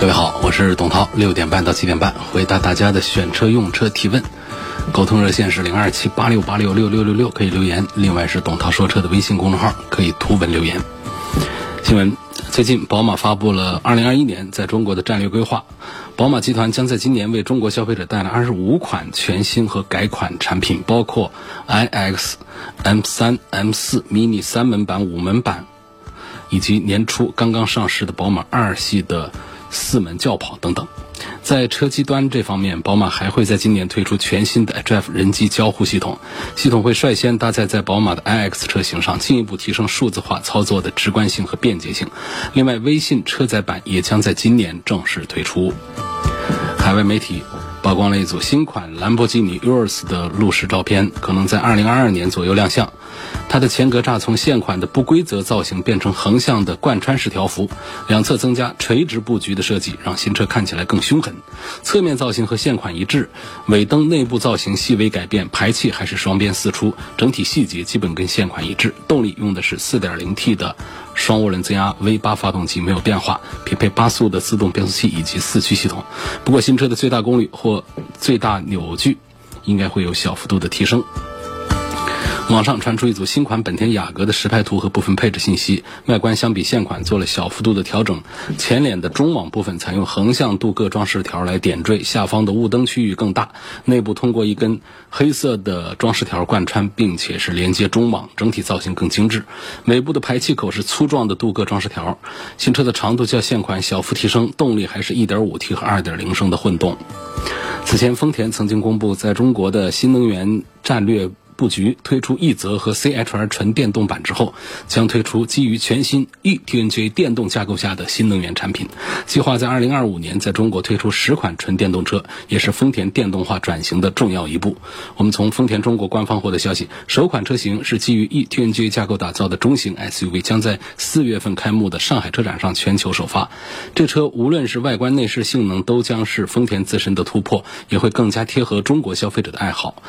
各位好，我是董涛，六点半到七点半回答大家的选车用车提问，沟通热线是零二七八六八六六六六六，可以留言。另外是董涛说车的微信公众号，可以图文留言。新闻：最近宝马发布了二零二一年在中国的战略规划，宝马集团将在今年为中国消费者带来二十五款全新和改款产品，包括 iX、M 三、M 四、mini 三门版、五门版，以及年初刚刚上市的宝马二系的。四门轿跑等等，在车机端这方面，宝马还会在今年推出全新的 HF 人机交互系统，系统会率先搭载在宝马的 iX 车型上，进一步提升数字化操作的直观性和便捷性。另外，微信车载版也将在今年正式推出。海外媒体。曝光了一组新款兰博基尼 Urus 的路试照片，可能在2022年左右亮相。它的前格栅从现款的不规则造型变成横向的贯穿式条幅，两侧增加垂直布局的设计，让新车看起来更凶狠。侧面造型和现款一致，尾灯内部造型细微改变，排气还是双边四出，整体细节基本跟现款一致。动力用的是 4.0T 的。双涡轮增压 V8 发动机没有变化，匹配八速的自动变速器以及四驱系统。不过新车的最大功率或最大扭矩应该会有小幅度的提升。网上传出一组新款本田雅阁的实拍图和部分配置信息，外观相比现款做了小幅度的调整，前脸的中网部分采用横向镀铬装饰条来点缀，下方的雾灯区域更大，内部通过一根黑色的装饰条贯穿，并且是连接中网，整体造型更精致。尾部的排气口是粗壮的镀铬装饰条，新车的长度较现款小幅提升，动力还是一点五 T 和二点零升的混动。此前丰田曾经公布在中国的新能源战略。布局推出奕泽和 CHR 纯电动版之后，将推出基于全新 eTNGA 电动架构下的新能源产品。计划在2025年在中国推出十款纯电动车，也是丰田电动化转型的重要一步。我们从丰田中国官方获得消息，首款车型是基于 eTNGA 架构打造的中型 SUV，将在四月份开幕的上海车展上全球首发。这车无论是外观内饰性能，都将是丰田自身的突破，也会更加贴合中国消费者的爱好。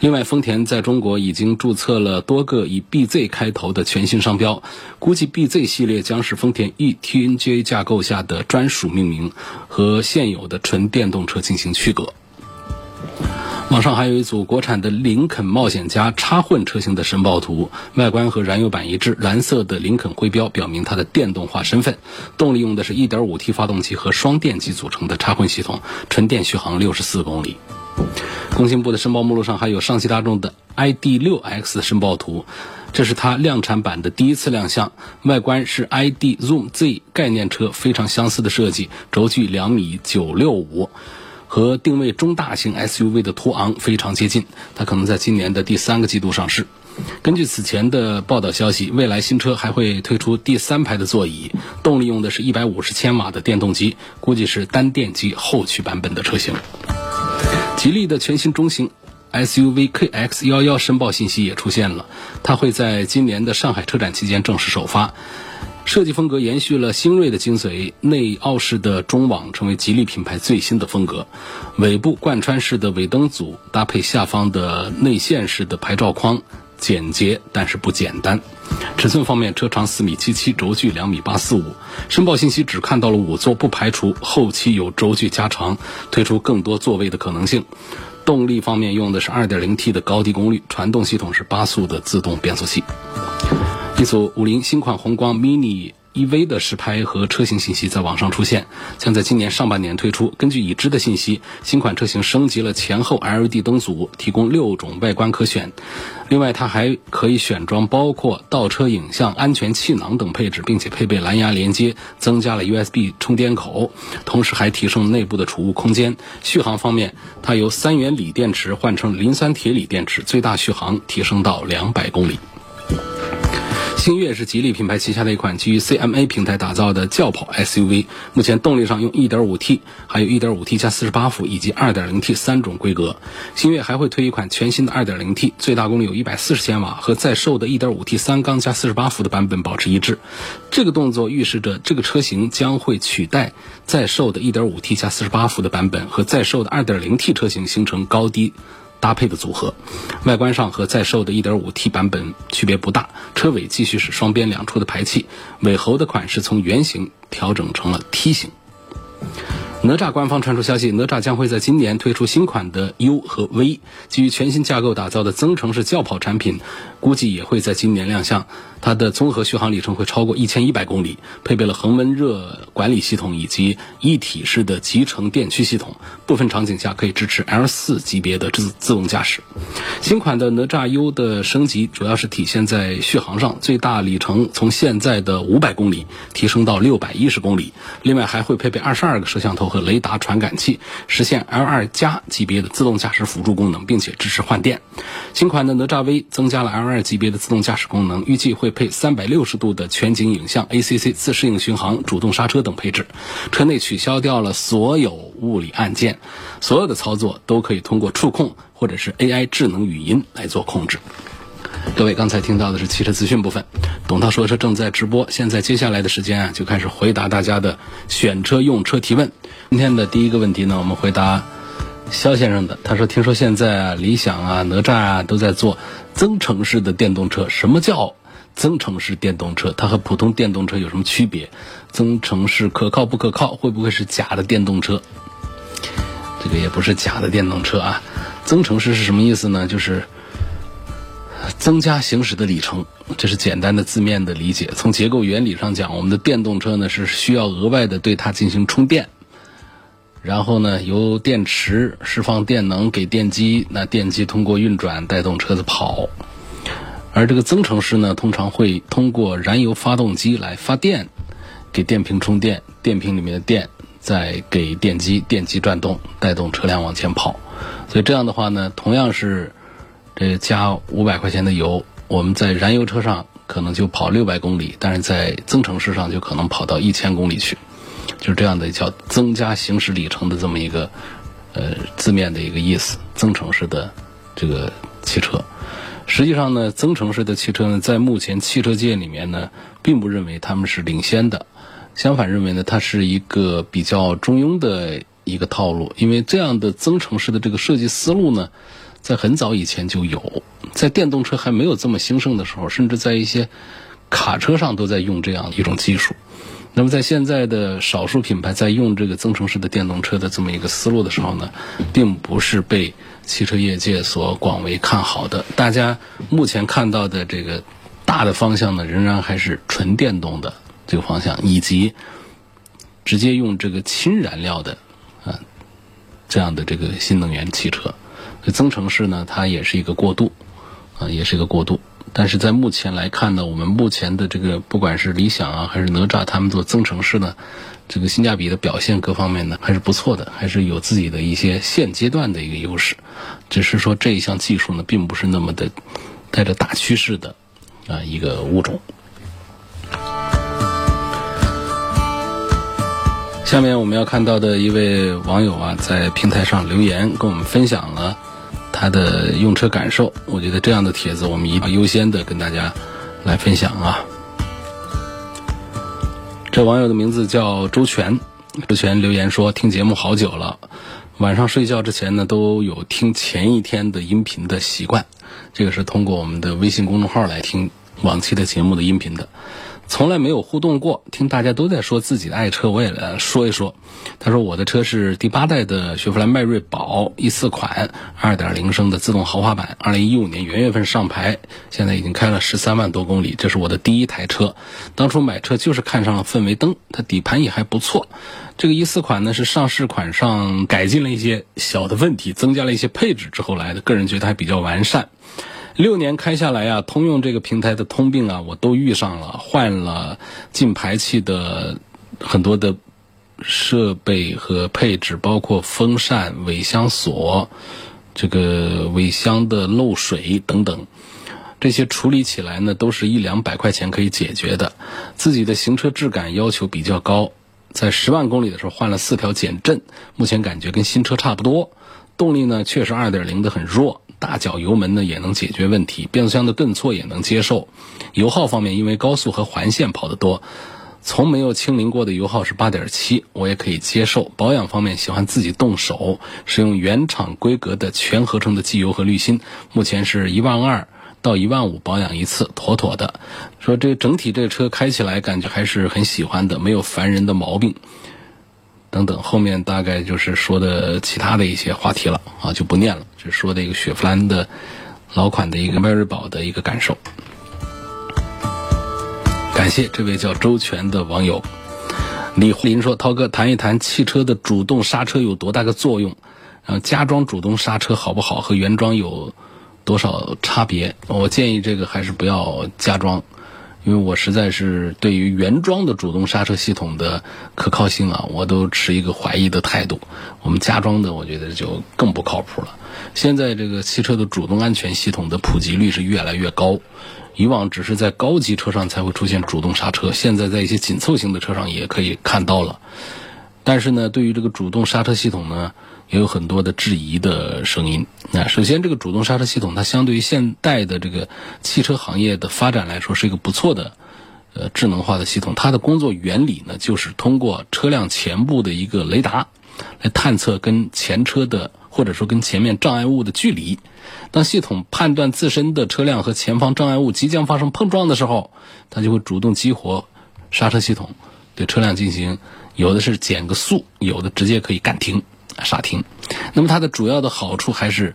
另外，丰田在中中国已经注册了多个以 BZ 开头的全新商标，估计 BZ 系列将是丰田 eTNGA 架构下的专属命名，和现有的纯电动车进行区隔。网上还有一组国产的林肯冒险家插混车型的申报图，外观和燃油版一致，蓝色的林肯徽标表明它的电动化身份。动力用的是一点五 T 发动机和双电机组成的插混系统，纯电续航六十四公里。工信部的申报目录上还有上汽大众的 ID.6X 申报图，这是它量产版的第一次亮相。外观是 ID Zoom Z 概念车非常相似的设计，轴距两米九六五，和定位中大型 SUV 的途昂非常接近。它可能在今年的第三个季度上市。根据此前的报道消息，未来新车还会推出第三排的座椅，动力用的是一百五十千瓦的电动机，估计是单电机后驱版本的车型。吉利的全新中型 SUV KX11 申报信息也出现了，它会在今年的上海车展期间正式首发。设计风格延续了星锐的精髓，内凹式的中网成为吉利品牌最新的风格。尾部贯穿式的尾灯组搭配下方的内嵌式的牌照框，简洁但是不简单。尺寸方面，车长四米七七，轴距两米八四五。申报信息只看到了五座，不排除后期有轴距加长，推出更多座位的可能性。动力方面用的是二点零 T 的高低功率，传动系统是八速的自动变速器。一组五菱新款宏光 mini。EV 的实拍和车型信息在网上出现，将在今年上半年推出。根据已知的信息，新款车型升级了前后 LED 灯组，提供六种外观可选。另外，它还可以选装包括倒车影像、安全气囊等配置，并且配备蓝牙连接，增加了 USB 充电口，同时还提升内部的储物空间。续航方面，它由三元锂电池换成磷酸铁锂电池，最大续航提升到两百公里。星越是吉利品牌旗下的一款基于 CMA 平台打造的轿跑 SUV，目前动力上用 1.5T，还有 1.5T 加48伏以及 2.0T 三种规格。星越还会推一款全新的 2.0T，最大功率有140千瓦，和在售的 1.5T 三缸加48伏的版本保持一致。这个动作预示着这个车型将会取代在售的 1.5T 加48伏的版本和在售的 2.0T 车型形成高低。搭配的组合，外观上和在售的 1.5T 版本区别不大，车尾继续是双边两处的排气，尾喉的款式从圆形调整成了梯形。哪吒官方传出消息，哪吒将会在今年推出新款的 U 和 V，基于全新架构打造的增程式轿跑产品，估计也会在今年亮相。它的综合续航里程会超过一千一百公里，配备了恒温热管理系统以及一体式的集成电驱系统，部分场景下可以支持 L 四级别的自自动驾驶。新款的哪吒 U 的升级主要是体现在续航上，最大里程从现在的五百公里提升到六百一十公里，另外还会配备二十二个摄像头和雷达传感器，实现 L 二加级别的自动驾驶辅助功能，并且支持换电。新款的哪吒 V 增加了 L 二级别的自动驾驶功能，预计会。配三百六十度的全景影像、ACC 自适应巡航、主动刹车等配置。车内取消掉了所有物理按键，所有的操作都可以通过触控或者是 AI 智能语音来做控制。各位刚才听到的是汽车资讯部分，董涛说车正在直播。现在接下来的时间啊，就开始回答大家的选车用车提问。今天的第一个问题呢，我们回答肖先生的。他说：“听说现在啊，理想啊、哪吒啊都在做增程式的电动车，什么叫？”增程式电动车，它和普通电动车有什么区别？增程式可靠不可靠？会不会是假的电动车？这个也不是假的电动车啊。增程式是什么意思呢？就是增加行驶的里程，这是简单的字面的理解。从结构原理上讲，我们的电动车呢是需要额外的对它进行充电，然后呢由电池释放电能给电机，那电机通过运转带动车子跑。而这个增程式呢，通常会通过燃油发动机来发电，给电瓶充电，电瓶里面的电再给电机，电机转动，带动车辆往前跑。所以这样的话呢，同样是这加五百块钱的油，我们在燃油车上可能就跑六百公里，但是在增程式上就可能跑到一千公里去，就是这样的叫增加行驶里程的这么一个呃字面的一个意思。增程式的这个汽车。实际上呢，增程式的汽车呢，在目前汽车界里面呢，并不认为他们是领先的，相反认为呢，它是一个比较中庸的一个套路。因为这样的增程式的这个设计思路呢，在很早以前就有，在电动车还没有这么兴盛的时候，甚至在一些卡车上都在用这样一种技术。那么在现在的少数品牌在用这个增程式的电动车的这么一个思路的时候呢，并不是被。汽车业界所广为看好的，大家目前看到的这个大的方向呢，仍然还是纯电动的这个方向，以及直接用这个氢燃料的啊这样的这个新能源汽车。增程式呢，它也是一个过渡啊，也是一个过渡。但是在目前来看呢，我们目前的这个不管是理想啊，还是哪吒，他们做增程式呢。这个性价比的表现各方面呢还是不错的，还是有自己的一些现阶段的一个优势。只是说这一项技术呢，并不是那么的带着大趋势的啊一个物种。下面我们要看到的一位网友啊，在平台上留言跟我们分享了他的用车感受。我觉得这样的帖子我们一定优先的跟大家来分享啊。这网友的名字叫周全，周全留言说听节目好久了，晚上睡觉之前呢都有听前一天的音频的习惯，这个是通过我们的微信公众号来听往期的节目的音频的。从来没有互动过，听大家都在说自己的爱车，我也来 说一说。他说我的车是第八代的雪佛兰迈锐宝一四款，二点零升的自动豪华版，二零一五年元月份上牌，现在已经开了十三万多公里，这是我的第一台车。当初买车就是看上了氛围灯，它底盘也还不错。这个一四款呢是上市款上改进了一些小的问题，增加了一些配置之后来的，个人觉得还比较完善。六年开下来啊，通用这个平台的通病啊，我都遇上了，换了进排气的很多的设备和配置，包括风扇、尾箱锁、这个尾箱的漏水等等。这些处理起来呢，都是一两百块钱可以解决的。自己的行车质感要求比较高，在十万公里的时候换了四条减震，目前感觉跟新车差不多。动力呢，确实二点零的很弱，大脚油门呢也能解决问题，变速箱的顿挫也能接受。油耗方面，因为高速和环线跑得多。从没有清零过的油耗是八点七，我也可以接受。保养方面喜欢自己动手，使用原厂规格的全合成的机油和滤芯，目前是一万二到一万五保养一次，妥妥的。说这整体这车开起来感觉还是很喜欢的，没有烦人的毛病。等等，后面大概就是说的其他的一些话题了啊，就不念了，就说的一个雪佛兰的老款的一个迈锐宝的一个感受。感谢这位叫周全的网友，李林说：“涛哥，谈一谈汽车的主动刹车有多大个作用？然后加装主动刹车好不好？和原装有多少差别？我建议这个还是不要加装，因为我实在是对于原装的主动刹车系统的可靠性啊，我都持一个怀疑的态度。我们加装的，我觉得就更不靠谱了。现在这个汽车的主动安全系统的普及率是越来越高。”以往只是在高级车上才会出现主动刹车，现在在一些紧凑型的车上也可以看到了。但是呢，对于这个主动刹车系统呢，也有很多的质疑的声音。那首先，这个主动刹车系统它相对于现代的这个汽车行业的发展来说，是一个不错的呃智能化的系统。它的工作原理呢，就是通过车辆前部的一个雷达来探测跟前车的或者说跟前面障碍物的距离。当系统判断自身的车辆和前方障碍物即将发生碰撞的时候，它就会主动激活刹车系统，对车辆进行有的是减个速，有的直接可以干停刹停。那么它的主要的好处还是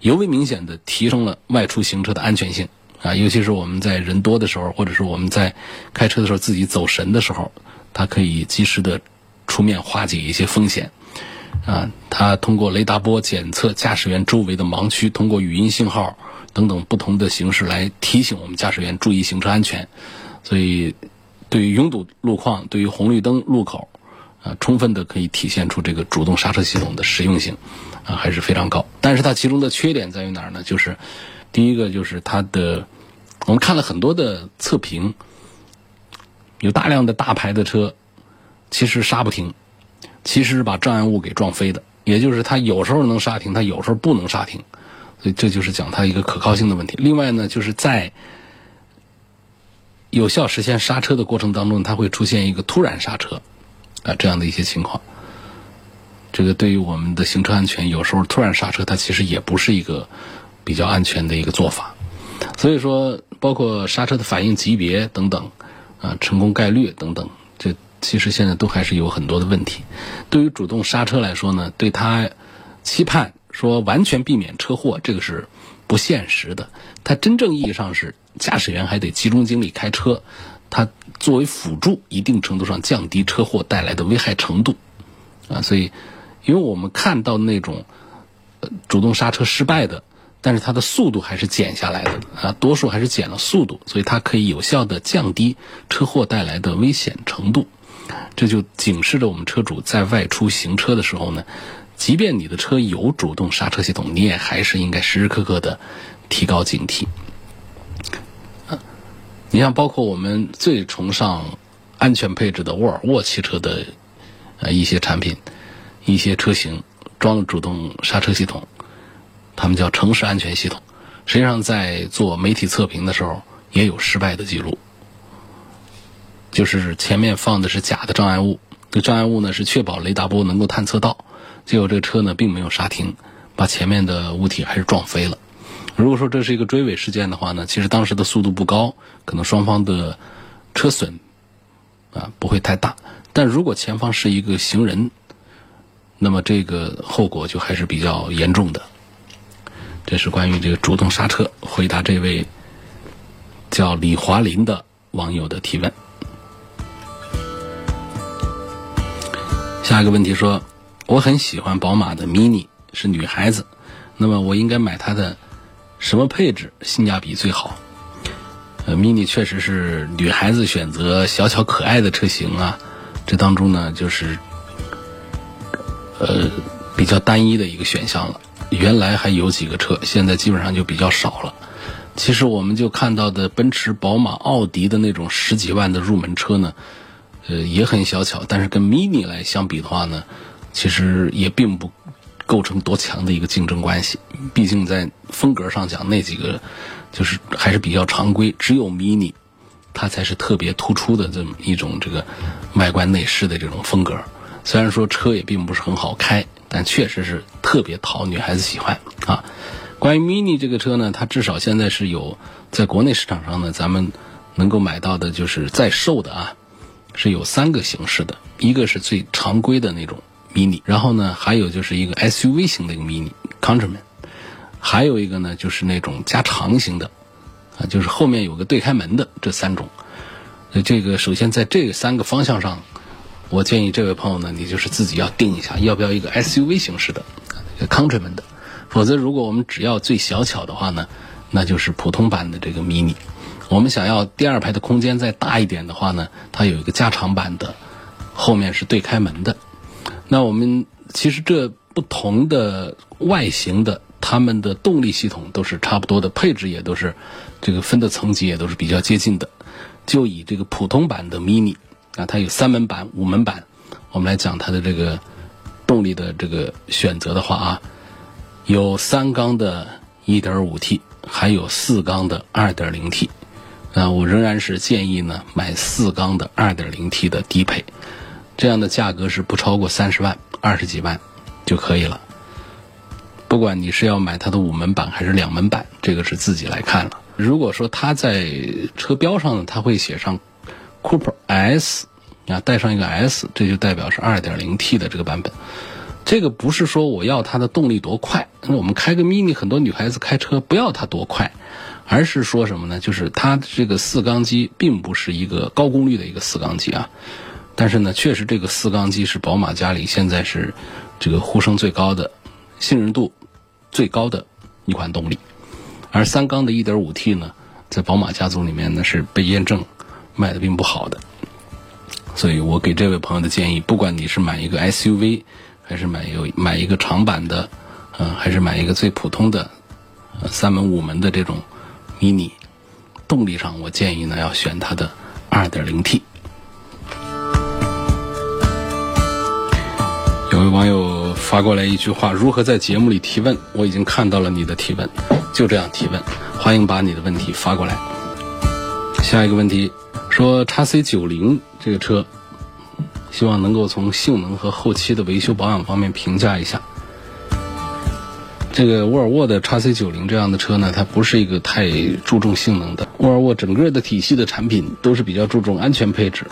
尤为明显的提升了外出行车的安全性啊，尤其是我们在人多的时候，或者是我们在开车的时候自己走神的时候，它可以及时的出面化解一些风险。啊，它通过雷达波检测驾驶员周围的盲区，通过语音信号等等不同的形式来提醒我们驾驶员注意行车安全。所以，对于拥堵路况、对于红绿灯路口，啊，充分的可以体现出这个主动刹车系统的实用性，啊，还是非常高。但是它其中的缺点在于哪儿呢？就是第一个就是它的，我们看了很多的测评，有大量的大牌的车，其实刹不停。其实是把障碍物给撞飞的，也就是它有时候能刹停，它有时候不能刹停，所以这就是讲它一个可靠性的问题。另外呢，就是在有效实现刹车的过程当中，它会出现一个突然刹车啊这样的一些情况。这个对于我们的行车安全，有时候突然刹车，它其实也不是一个比较安全的一个做法。所以说，包括刹车的反应级别等等啊，成功概率等等，这。其实现在都还是有很多的问题。对于主动刹车来说呢，对它期盼说完全避免车祸，这个是不现实的。它真正意义上是驾驶员还得集中精力开车，它作为辅助，一定程度上降低车祸带来的危害程度。啊，所以因为我们看到那种呃主动刹车失败的，但是它的速度还是减下来的啊，多数还是减了速度，所以它可以有效的降低车祸带来的危险程度。这就警示着我们车主在外出行车的时候呢，即便你的车有主动刹车系统，你也还是应该时时刻刻的提高警惕。你像包括我们最崇尚安全配置的沃尔沃汽车的呃一些产品、一些车型装了主动刹车系统，他们叫城市安全系统，实际上在做媒体测评的时候也有失败的记录。就是前面放的是假的障碍物，这障碍物呢是确保雷达波能够探测到，结果这个车呢并没有刹停，把前面的物体还是撞飞了。如果说这是一个追尾事件的话呢，其实当时的速度不高，可能双方的车损啊不会太大。但如果前方是一个行人，那么这个后果就还是比较严重的。这是关于这个主动刹车，回答这位叫李华林的网友的提问。下一个问题说，我很喜欢宝马的 Mini，是女孩子，那么我应该买它的什么配置性价比最好？呃，Mini 确实是女孩子选择小巧可爱的车型啊，这当中呢就是呃比较单一的一个选项了。原来还有几个车，现在基本上就比较少了。其实我们就看到的奔驰、宝马、奥迪的那种十几万的入门车呢，呃，也很小巧，但是跟 Mini 来相比的话呢，其实也并不构成多强的一个竞争关系。毕竟在风格上讲，那几个就是还是比较常规，只有 Mini 它才是特别突出的这么一种这个外观内饰的这种风格。虽然说车也并不是很好开，但确实是特别讨女孩子喜欢啊。关于 Mini 这个车呢，它至少现在是有在国内市场上呢，咱们能够买到的，就是在售的啊，是有三个形式的，一个是最常规的那种 Mini，然后呢，还有就是一个 SUV 型的一个 Mini Countryman，还有一个呢就是那种加长型的，啊，就是后面有个对开门的这三种。这个首先在这三个方向上，我建议这位朋友呢，你就是自己要定一下，要不要一个 SUV 形式的 Countryman 的。否则，如果我们只要最小巧的话呢，那就是普通版的这个 mini。我们想要第二排的空间再大一点的话呢，它有一个加长版的，后面是对开门的。那我们其实这不同的外形的，它们的动力系统都是差不多的，配置也都是这个分的层级也都是比较接近的。就以这个普通版的 mini 啊，它有三门版、五门版，我们来讲它的这个动力的这个选择的话啊。有三缸的 1.5T，还有四缸的 2.0T，啊，我仍然是建议呢买四缸的 2.0T 的低配，这样的价格是不超过三十万，二十几万就可以了。不管你是要买它的五门版还是两门版，这个是自己来看了。如果说它在车标上呢，它会写上 Cooper S，啊，带上一个 S，这就代表是 2.0T 的这个版本。这个不是说我要它的动力多快，那我们开个 mini，很多女孩子开车不要它多快，而是说什么呢？就是它这个四缸机并不是一个高功率的一个四缸机啊，但是呢，确实这个四缸机是宝马家里现在是这个呼声最高的、信任度最高的一款动力，而三缸的 1.5T 呢，在宝马家族里面呢是被验证卖的并不好的，所以我给这位朋友的建议，不管你是买一个 SUV。还是买有买一个长版的，嗯，还是买一个最普通的，三门五门的这种 mini，动力上我建议呢要选它的 2.0T。位网友发过来一句话：如何在节目里提问？我已经看到了你的提问，就这样提问，欢迎把你的问题发过来。下一个问题说叉 C 九零这个车。希望能够从性能和后期的维修保养方面评价一下。这个沃尔沃的 x C 九零这样的车呢，它不是一个太注重性能的。沃尔沃整个的体系的产品都是比较注重安全配置，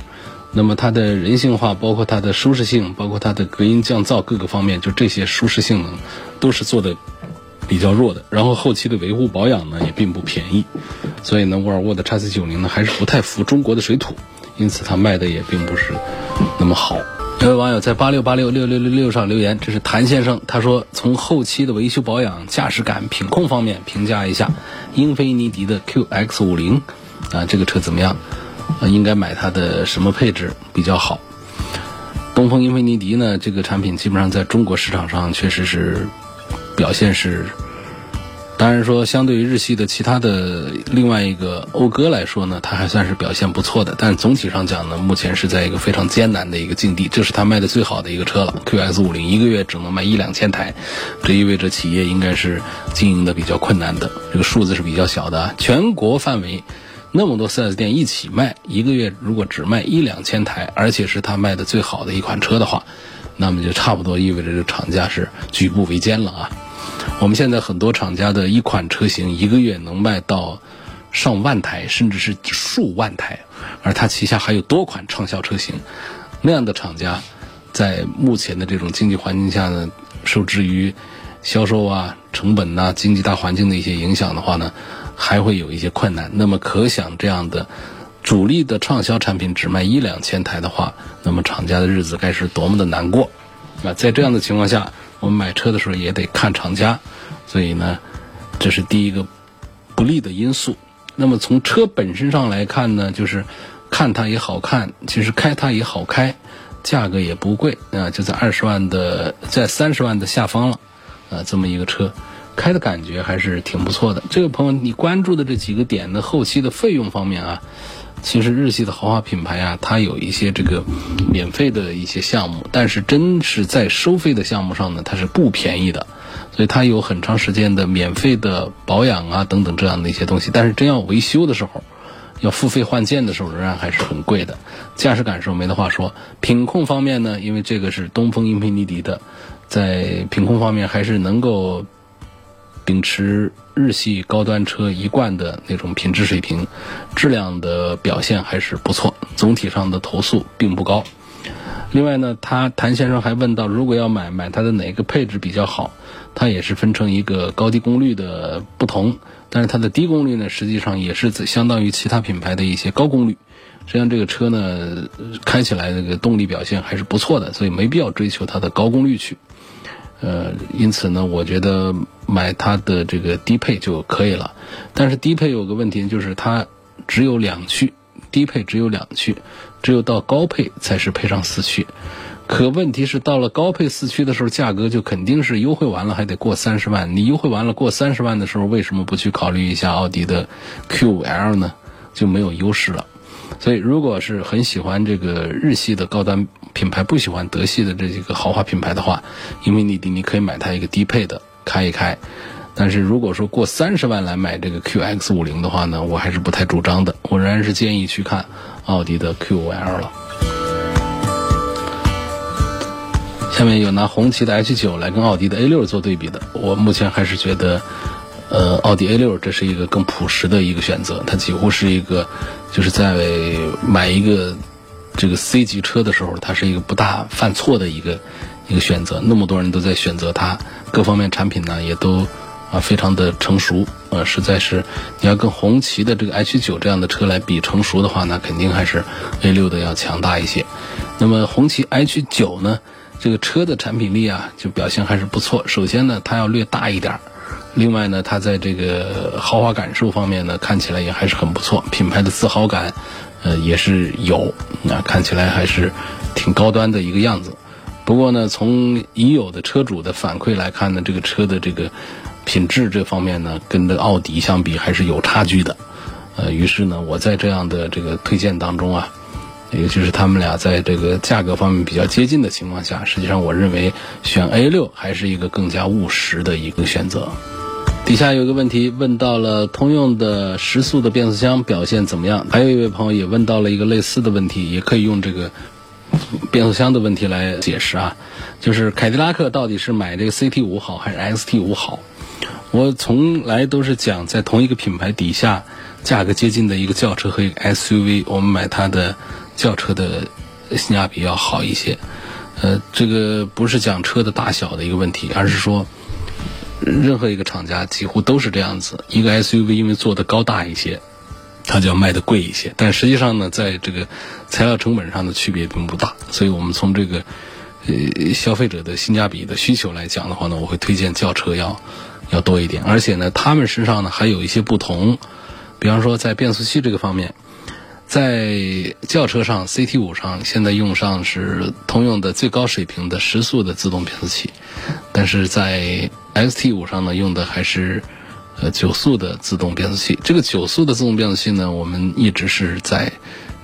那么它的人性化，包括它的舒适性，包括它的隔音降噪各个方面，就这些舒适性能都是做的比较弱的。然后后期的维护保养呢也并不便宜，所以呢，沃尔沃的 x C 九零呢还是不太服中国的水土。因此，它卖的也并不是那么好。有位网友在八六八六六六六六上留言，这是谭先生，他说从后期的维修保养、驾驶感、品控方面评价一下英菲尼迪的 QX 五零啊，这个车怎么样？应该买它的什么配置比较好？东风英菲尼迪呢，这个产品基本上在中国市场上确实是表现是。当然说，相对于日系的其他的另外一个讴歌来说呢，它还算是表现不错的。但总体上讲呢，目前是在一个非常艰难的一个境地。这是它卖的最好的一个车了 QS 五零一个月只能卖一两千台，这意味着企业应该是经营的比较困难的。这个数字是比较小的，全国范围那么多 4S 店一起卖，一个月如果只卖一两千台，而且是它卖的最好的一款车的话，那么就差不多意味着这厂家是举步维艰了啊。我们现在很多厂家的一款车型一个月能卖到上万台，甚至是数万台，而它旗下还有多款畅销车型，那样的厂家，在目前的这种经济环境下呢，受制于销售啊、成本呐、经济大环境的一些影响的话呢，还会有一些困难。那么可想，这样的主力的畅销产品只卖一两千台的话，那么厂家的日子该是多么的难过啊！在这样的情况下。我们买车的时候也得看厂家，所以呢，这是第一个不利的因素。那么从车本身上来看呢，就是看它也好看，其实开它也好开，价格也不贵啊，就在二十万的，在三十万的下方了啊，这么一个车，开的感觉还是挺不错的。这个朋友，你关注的这几个点的后期的费用方面啊，其实日系的豪华品牌啊，它有一些这个免费的一些项目，但是真是在收费的项目上呢，它是不便宜的。所以它有很长时间的免费的保养啊等等这样的一些东西，但是真要维修的时候，要付费换件的时候，仍然还是很贵的。驾驶感受没得话说，品控方面呢，因为这个是东风英菲尼迪的，在品控方面还是能够秉持日系高端车一贯的那种品质水平，质量的表现还是不错，总体上的投诉并不高。另外呢，他谭先生还问到，如果要买买它的哪个配置比较好？它也是分成一个高低功率的不同，但是它的低功率呢，实际上也是相当于其他品牌的一些高功率。实际上这个车呢，开起来这个动力表现还是不错的，所以没必要追求它的高功率去。呃，因此呢，我觉得买它的这个低配就可以了。但是低配有个问题，就是它只有两驱。低配只有两驱，只有到高配才是配上四驱。可问题是，到了高配四驱的时候，价格就肯定是优惠完了还得过三十万。你优惠完了过三十万的时候，为什么不去考虑一下奥迪的 Q5L 呢？就没有优势了。所以，如果是很喜欢这个日系的高端品牌，不喜欢德系的这几个豪华品牌的话，英菲尼迪你可以买它一个低配的开一开。但是如果说过三十万来买这个 QX50 的话呢，我还是不太主张的。我仍然是建议去看奥迪的 Q5L 了。下面有拿红旗的 H9 来跟奥迪的 A6 做对比的，我目前还是觉得，呃，奥迪 A6 这是一个更朴实的一个选择，它几乎是一个就是在买一个这个 C 级车的时候，它是一个不大犯错的一个一个选择。那么多人都在选择它，各方面产品呢也都。啊，非常的成熟，呃，实在是你要跟红旗的这个 H 九这样的车来比成熟的话，那肯定还是 A 六的要强大一些。那么红旗 H 九呢，这个车的产品力啊，就表现还是不错。首先呢，它要略大一点儿，另外呢，它在这个豪华感受方面呢，看起来也还是很不错，品牌的自豪感，呃，也是有，那看起来还是挺高端的一个样子。不过呢，从已有的车主的反馈来看呢，这个车的这个。品质这方面呢，跟这个奥迪相比还是有差距的，呃，于是呢，我在这样的这个推荐当中啊，尤其是他们俩在这个价格方面比较接近的情况下，实际上我认为选 A 六还是一个更加务实的一个选择。底下有个问题问到了通用的时速的变速箱表现怎么样？还有一位朋友也问到了一个类似的问题，也可以用这个变速箱的问题来解释啊，就是凯迪拉克到底是买这个 CT 五好还是 XT 五好？我从来都是讲，在同一个品牌底下，价格接近的一个轿车和一个 SUV，我们买它的轿车的性价比要好一些。呃，这个不是讲车的大小的一个问题，而是说，任何一个厂家几乎都是这样子。一个 SUV 因为做的高大一些，它就要卖的贵一些。但实际上呢，在这个材料成本上的区别并不大。所以我们从这个呃消费者的性价比的需求来讲的话呢，我会推荐轿车要。要多一点，而且呢，他们身上呢还有一些不同，比方说在变速器这个方面，在轿车上 CT 五上现在用上是通用的最高水平的十速的自动变速器，但是在 XT 五上呢用的还是呃九速的自动变速器。这个九速的自动变速器呢，我们一直是在。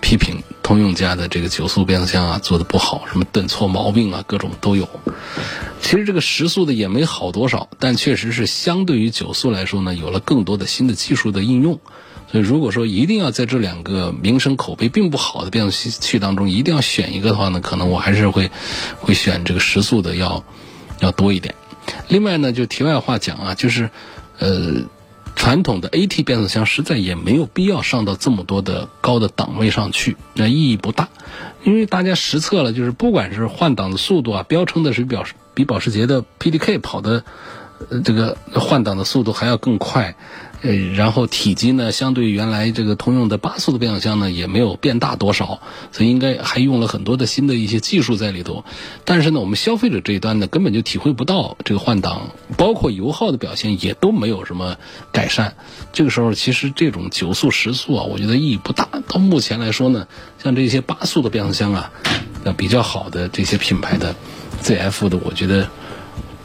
批评通用家的这个九速变速箱啊做的不好，什么顿挫毛病啊各种都有。其实这个十速的也没好多少，但确实是相对于九速来说呢，有了更多的新的技术的应用。所以如果说一定要在这两个名声口碑并不好的变速器当中一定要选一个的话呢，可能我还是会会选这个时速的要要多一点。另外呢，就题外话讲啊，就是呃。传统的 AT 变速箱实在也没有必要上到这么多的高的档位上去，那意义不大，因为大家实测了，就是不管是换挡的速度啊，标称的是表比保时捷的 PDK 跑的，呃，这个换挡的速度还要更快。呃，然后体积呢，相对原来这个通用的八速的变速箱呢，也没有变大多少，所以应该还用了很多的新的一些技术在里头。但是呢，我们消费者这一端呢，根本就体会不到这个换挡，包括油耗的表现也都没有什么改善。这个时候，其实这种九速、十速啊，我觉得意义不大。到目前来说呢，像这些八速的变速箱啊，那比较好的这些品牌的 ZF 的，我觉得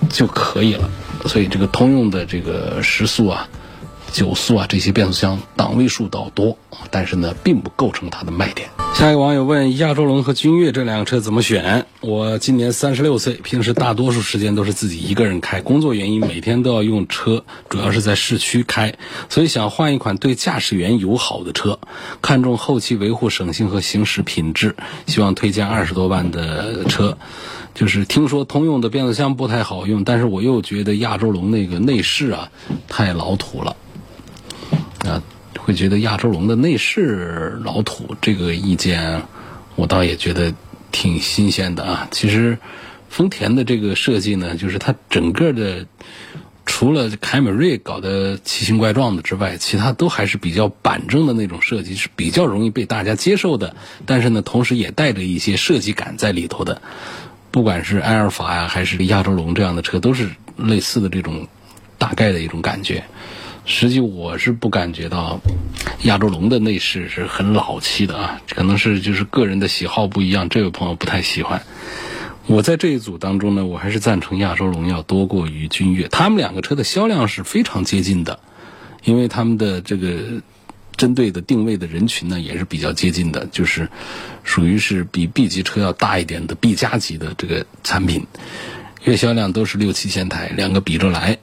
就可以了。所以这个通用的这个时速啊。九速啊，这些变速箱档位数倒多，但是呢，并不构成它的卖点。下一个网友问：亚洲龙和君越这两个车怎么选？我今年三十六岁，平时大多数时间都是自己一个人开，工作原因每天都要用车，主要是在市区开，所以想换一款对驾驶员友好的车，看重后期维护省心和行驶品质，希望推荐二十多万的车。就是听说通用的变速箱不太好用，但是我又觉得亚洲龙那个内饰啊太老土了。啊，会觉得亚洲龙的内饰老土，这个意见我倒也觉得挺新鲜的啊。其实丰田的这个设计呢，就是它整个的除了凯美瑞搞得奇形怪状的之外，其他都还是比较板正的那种设计，是比较容易被大家接受的。但是呢，同时也带着一些设计感在里头的。不管是埃尔法呀，还是亚洲龙这样的车，都是类似的这种大概的一种感觉。实际我是不感觉到亚洲龙的内饰是很老气的啊，可能是就是个人的喜好不一样，这位朋友不太喜欢。我在这一组当中呢，我还是赞成亚洲龙要多过于君越，他们两个车的销量是非常接近的，因为他们的这个针对的定位的人群呢也是比较接近的，就是属于是比 B 级车要大一点的 B 加级的这个产品，月销量都是六七千台，两个比着来。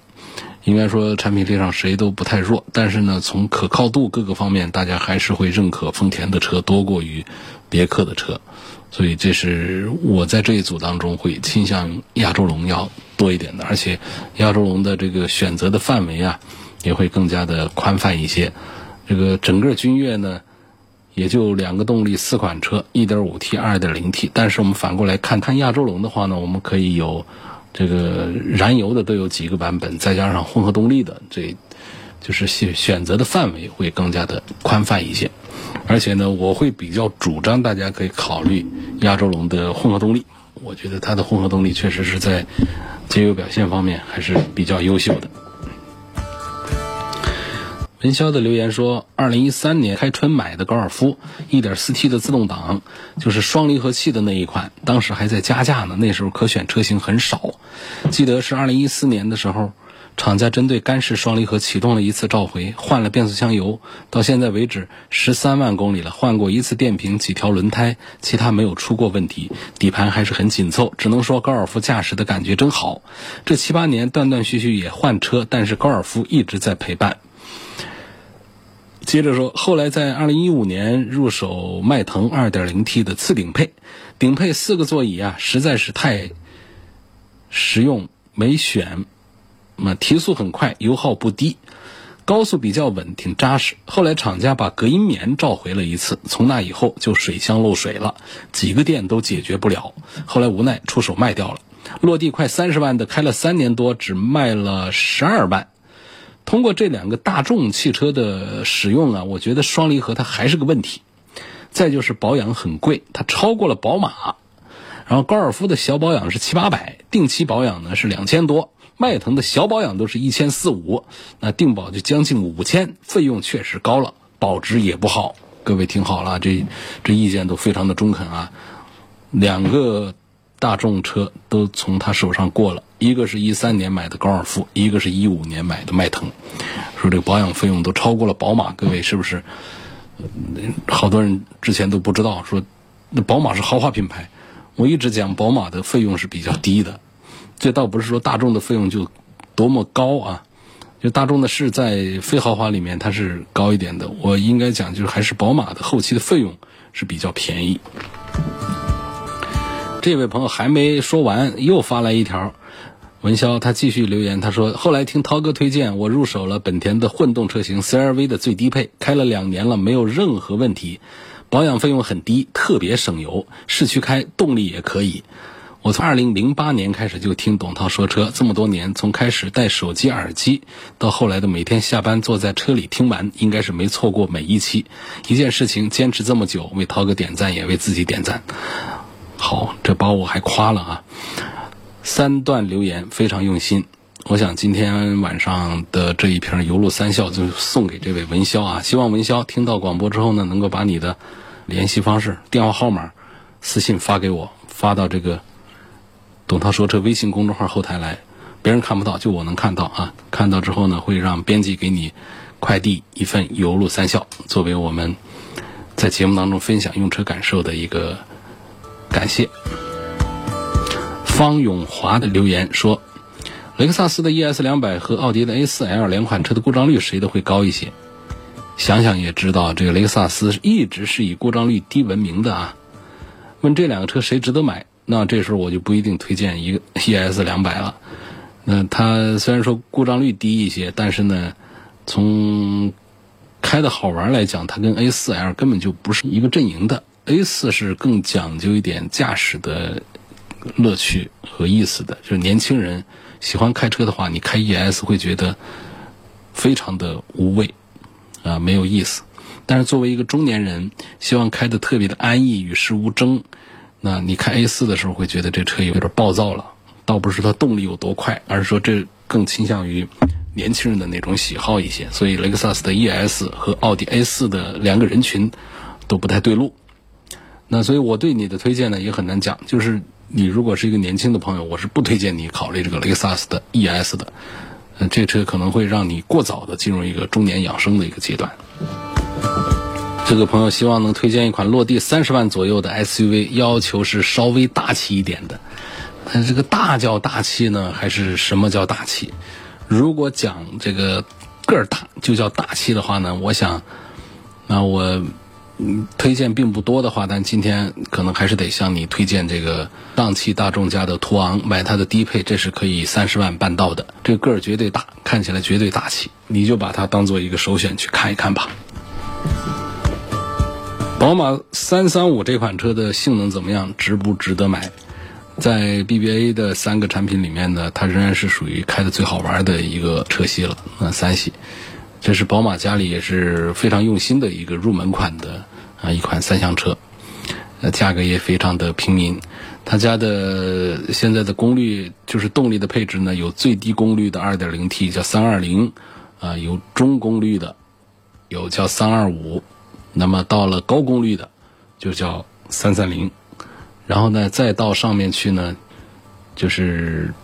应该说产品力上谁都不太弱，但是呢，从可靠度各个方面，大家还是会认可丰田的车多过于别克的车，所以这是我在这一组当中会倾向亚洲龙要多一点的，而且亚洲龙的这个选择的范围啊，也会更加的宽泛一些。这个整个君越呢，也就两个动力四款车，1.5T、2.0T，但是我们反过来看看亚洲龙的话呢，我们可以有。这个燃油的都有几个版本，再加上混合动力的，这就是选选择的范围会更加的宽泛一些。而且呢，我会比较主张大家可以考虑亚洲龙的混合动力。我觉得它的混合动力确实是在节油表现方面还是比较优秀的。文潇的留言说：“二零一三年开春买的高尔夫，一点四 T 的自动挡，就是双离合器的那一款，当时还在加价呢。那时候可选车型很少，记得是二零一四年的时候，厂家针对干式双离合启动了一次召回，换了变速箱油。到现在为止，十三万公里了，换过一次电瓶，几条轮胎，其他没有出过问题。底盘还是很紧凑，只能说高尔夫驾驶的感觉真好。这七八年断断续续也换车，但是高尔夫一直在陪伴。”接着说，后来在二零一五年入手迈腾二点零 T 的次顶配，顶配四个座椅啊，实在是太实用，没选。那提速很快，油耗不低，高速比较稳，挺扎实。后来厂家把隔音棉召回了一次，从那以后就水箱漏水了，几个店都解决不了。后来无奈出手卖掉了，落地快三十万的，开了三年多，只卖了十二万。通过这两个大众汽车的使用啊，我觉得双离合它还是个问题。再就是保养很贵，它超过了宝马。然后高尔夫的小保养是七八百，定期保养呢是两千多。迈腾的小保养都是一千四五，那定保就将近五千，费用确实高了，保值也不好。各位听好了，这这意见都非常的中肯啊。两个大众车都从他手上过了。一个是一三年买的高尔夫，一个是一五年买的迈腾，说这个保养费用都超过了宝马，各位是不是？好多人之前都不知道，说那宝马是豪华品牌，我一直讲宝马的费用是比较低的，这倒不是说大众的费用就多么高啊，就大众的是在非豪华里面它是高一点的，我应该讲就是还是宝马的后期的费用是比较便宜。这位朋友还没说完，又发来一条。文潇他继续留言，他说：“后来听涛哥推荐，我入手了本田的混动车型 CRV 的最低配，开了两年了，没有任何问题，保养费用很低，特别省油，市区开动力也可以。我从2008年开始就听董涛说车，这么多年，从开始戴手机耳机，到后来的每天下班坐在车里听完，应该是没错过每一期。一件事情坚持这么久，为涛哥点赞，也为自己点赞。好，这把我还夸了啊。”三段留言非常用心，我想今天晚上的这一瓶油路三笑就送给这位文潇啊！希望文潇听到广播之后呢，能够把你的联系方式、电话号码、私信发给我，发到这个“董涛说车”微信公众号后台来，别人看不到，就我能看到啊。看到之后呢，会让编辑给你快递一份油路三效，作为我们在节目当中分享用车感受的一个感谢。方永华的留言说：“雷克萨斯的 ES 两百和奥迪的 A4L 两款车的故障率谁的会高一些？想想也知道，这个雷克萨斯一直是以故障率低闻名的啊。问这两个车谁值得买？那这时候我就不一定推荐一个 ES 两百了。那它虽然说故障率低一些，但是呢，从开的好玩来讲，它跟 A4L 根本就不是一个阵营的。A4 是更讲究一点驾驶的。”乐趣和意思的，就是年轻人喜欢开车的话，你开 ES 会觉得非常的无味啊，没有意思。但是作为一个中年人，希望开的特别的安逸，与世无争，那你开 A4 的时候会觉得这车有点暴躁了。倒不是它动力有多快，而是说这更倾向于年轻人的那种喜好一些。所以雷克萨斯的 ES 和奥迪 A4 的两个人群都不太对路。那所以我对你的推荐呢也很难讲，就是。你如果是一个年轻的朋友，我是不推荐你考虑这个雷克萨斯的 ES 的，嗯，这车可能会让你过早的进入一个中年养生的一个阶段。这个朋友希望能推荐一款落地三十万左右的 SUV，要求是稍微大气一点的。但这个大叫大气呢，还是什么叫大气？如果讲这个个儿大就叫大气的话呢，我想，那我。推荐并不多的话，但今天可能还是得向你推荐这个上汽大众家的途昂，买它的低配，这是可以三十万办到的。这个个儿绝对大，看起来绝对大气，你就把它当做一个首选去看一看吧。宝马三三五这款车的性能怎么样？值不值得买？在 BBA 的三个产品里面呢，它仍然是属于开的最好玩的一个车系了。那三系，这是宝马家里也是非常用心的一个入门款的。啊，一款三厢车，呃，价格也非常的平民。他家的现在的功率就是动力的配置呢，有最低功率的 2.0T 叫320，啊，有中功率的，有叫325，那么到了高功率的就叫330，然后呢，再到上面去呢，就是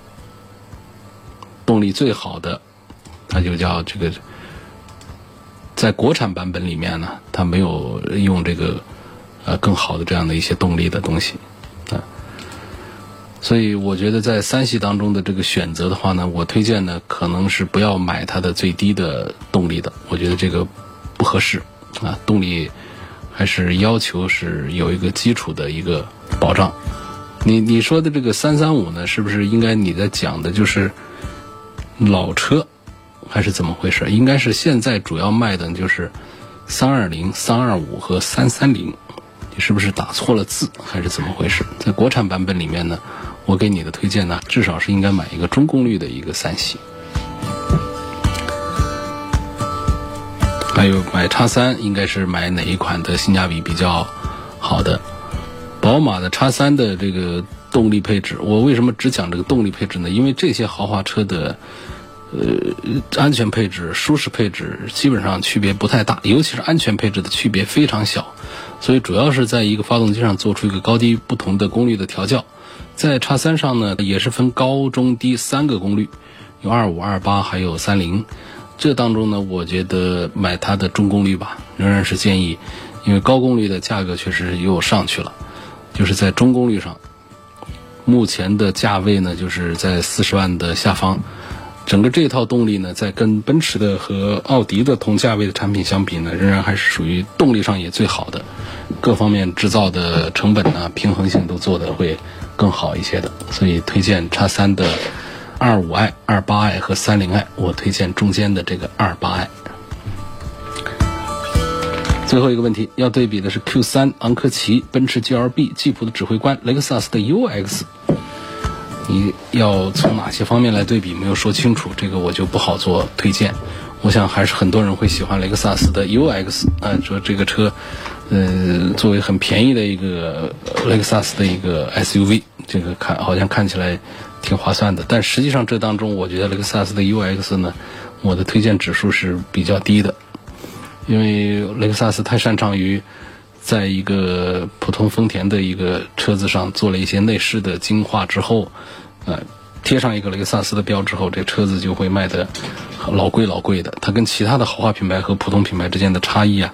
动力最好的，它就叫这个。在国产版本里面呢，它没有用这个呃更好的这样的一些动力的东西啊，所以我觉得在三系当中的这个选择的话呢，我推荐呢可能是不要买它的最低的动力的，我觉得这个不合适啊，动力还是要求是有一个基础的一个保障。你你说的这个三三五呢，是不是应该你在讲的就是老车？还是怎么回事？应该是现在主要卖的就是三二零、三二五和三三零，你是不是打错了字？还是怎么回事？在国产版本里面呢，我给你的推荐呢，至少是应该买一个中功率的一个三系。还有买叉三，应该是买哪一款的性价比比较好的？宝马的叉三的这个动力配置，我为什么只讲这个动力配置呢？因为这些豪华车的。呃，安全配置、舒适配置基本上区别不太大，尤其是安全配置的区别非常小，所以主要是在一个发动机上做出一个高低不同的功率的调教。在叉三上呢，也是分高中低三个功率，有二五、二八，还有三零。这当中呢，我觉得买它的中功率吧，仍然是建议，因为高功率的价格确实又上去了，就是在中功率上，目前的价位呢，就是在四十万的下方。整个这套动力呢，在跟奔驰的和奥迪的同价位的产品相比呢，仍然还是属于动力上也最好的，各方面制造的成本呢，平衡性都做得会更好一些的。所以推荐叉三的二五 i、二八 i 和三零 i，我推荐中间的这个二八 i。最后一个问题要对比的是 Q 三、昂科旗、奔驰 GLB、吉普的指挥官、雷克萨斯的 UX。你要从哪些方面来对比？没有说清楚，这个我就不好做推荐。我想还是很多人会喜欢雷克萨斯的 UX 啊，说这个车，呃，作为很便宜的一个雷克萨斯的一个 SUV，这个看好像看起来挺划算的。但实际上这当中，我觉得雷克萨斯的 UX 呢，我的推荐指数是比较低的，因为雷克萨斯太擅长于。在一个普通丰田的一个车子上做了一些内饰的精化之后，呃，贴上一个雷克萨斯的标之后，这车子就会卖得老贵老贵的。它跟其他的豪华品牌和普通品牌之间的差异啊，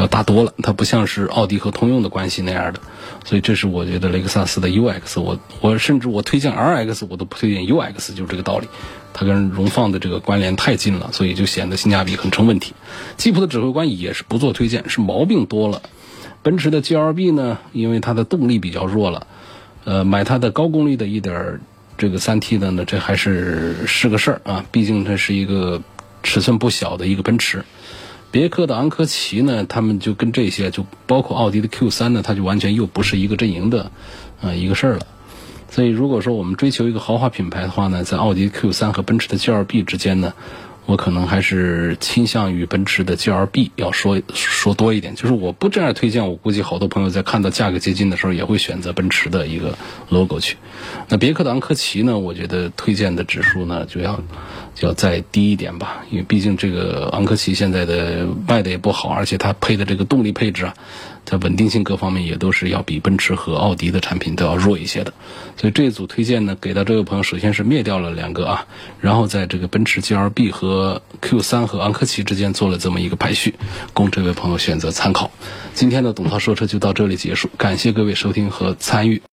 要大多了。它不像是奥迪和通用的关系那样的。所以这是我觉得雷克萨斯的 UX，我我甚至我推荐 RX，我都不推荐 UX，就是这个道理。它跟荣放的这个关联太近了，所以就显得性价比很成问题。吉普的指挥官也是不做推荐，是毛病多了。奔驰的 GLB 呢，因为它的动力比较弱了，呃，买它的高功率的一点这个三 T 的呢，这还是是个事儿啊。毕竟它是一个尺寸不小的一个奔驰。别克的昂科旗呢，他们就跟这些，就包括奥迪的 Q 三呢，它就完全又不是一个阵营的，啊，一个事儿了。所以，如果说我们追求一个豪华品牌的话呢，在奥迪 Q 三和奔驰的 GLB 之间呢，我可能还是倾向于奔驰的 GLB 要说说多一点。就是我不这样推荐，我估计好多朋友在看到价格接近的时候，也会选择奔驰的一个 logo 去。那别克的昂科旗呢，我觉得推荐的指数呢，就要就要再低一点吧，因为毕竟这个昂科旗现在的卖的也不好，而且它配的这个动力配置啊。在稳定性各方面也都是要比奔驰和奥迪的产品都要弱一些的，所以这一组推荐呢，给到这位朋友，首先是灭掉了两个啊，然后在这个奔驰 GLB 和 Q3 和昂科旗之间做了这么一个排序，供这位朋友选择参考。今天的董涛说车就到这里结束，感谢各位收听和参与。